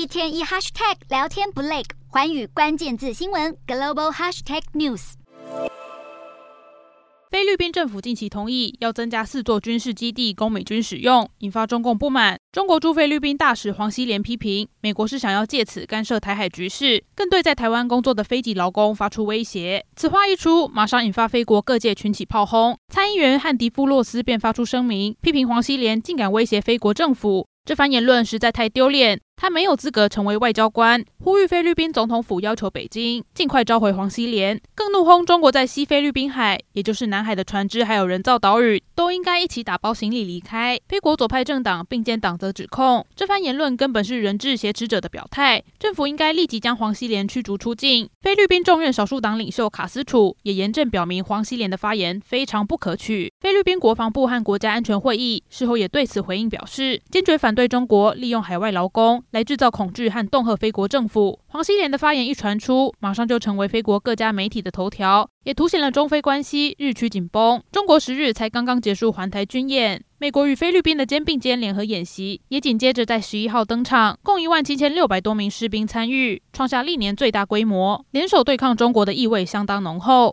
一天一 hashtag 聊天不累，环宇关键字新闻 global hashtag news。菲律宾政府近期同意要增加四座军事基地供美军使用，引发中共不满。中国驻菲律宾大使黄希连批评美国是想要借此干涉台海局势，更对在台湾工作的菲籍劳工发出威胁。此话一出，马上引发菲国各界群起炮轰。参议员汉迪夫洛斯便发出声明，批评黄希连竟敢威胁菲国政府。这番言论实在太丢脸，他没有资格成为外交官。呼吁菲律宾总统府要求北京尽快召回黄希连，更怒轰中国在西菲律宾海，也就是南海的船只还有人造岛屿都应该一起打包行李离开。菲国左派政党并肩党则指控这番言论根本是人质挟持者的表态，政府应该立即将黄希连驱逐出境。菲律宾众院少数党领袖卡斯楚也严正表明黄希连的发言非常不可取。菲律宾国防部和国家安全会议事后也对此回应表示，坚决反对中国利用海外劳工来制造恐惧和恫吓菲国政府。黄希连的发言一传出，马上就成为菲国各家媒体的头条，也凸显了中菲关系日趋紧绷。中国十日才刚刚结束环台军演，美国与菲律宾的肩并肩联合演习也紧接着在十一号登场，共一万七千六百多名士兵参与，创下历年最大规模，联手对抗中国的意味相当浓厚。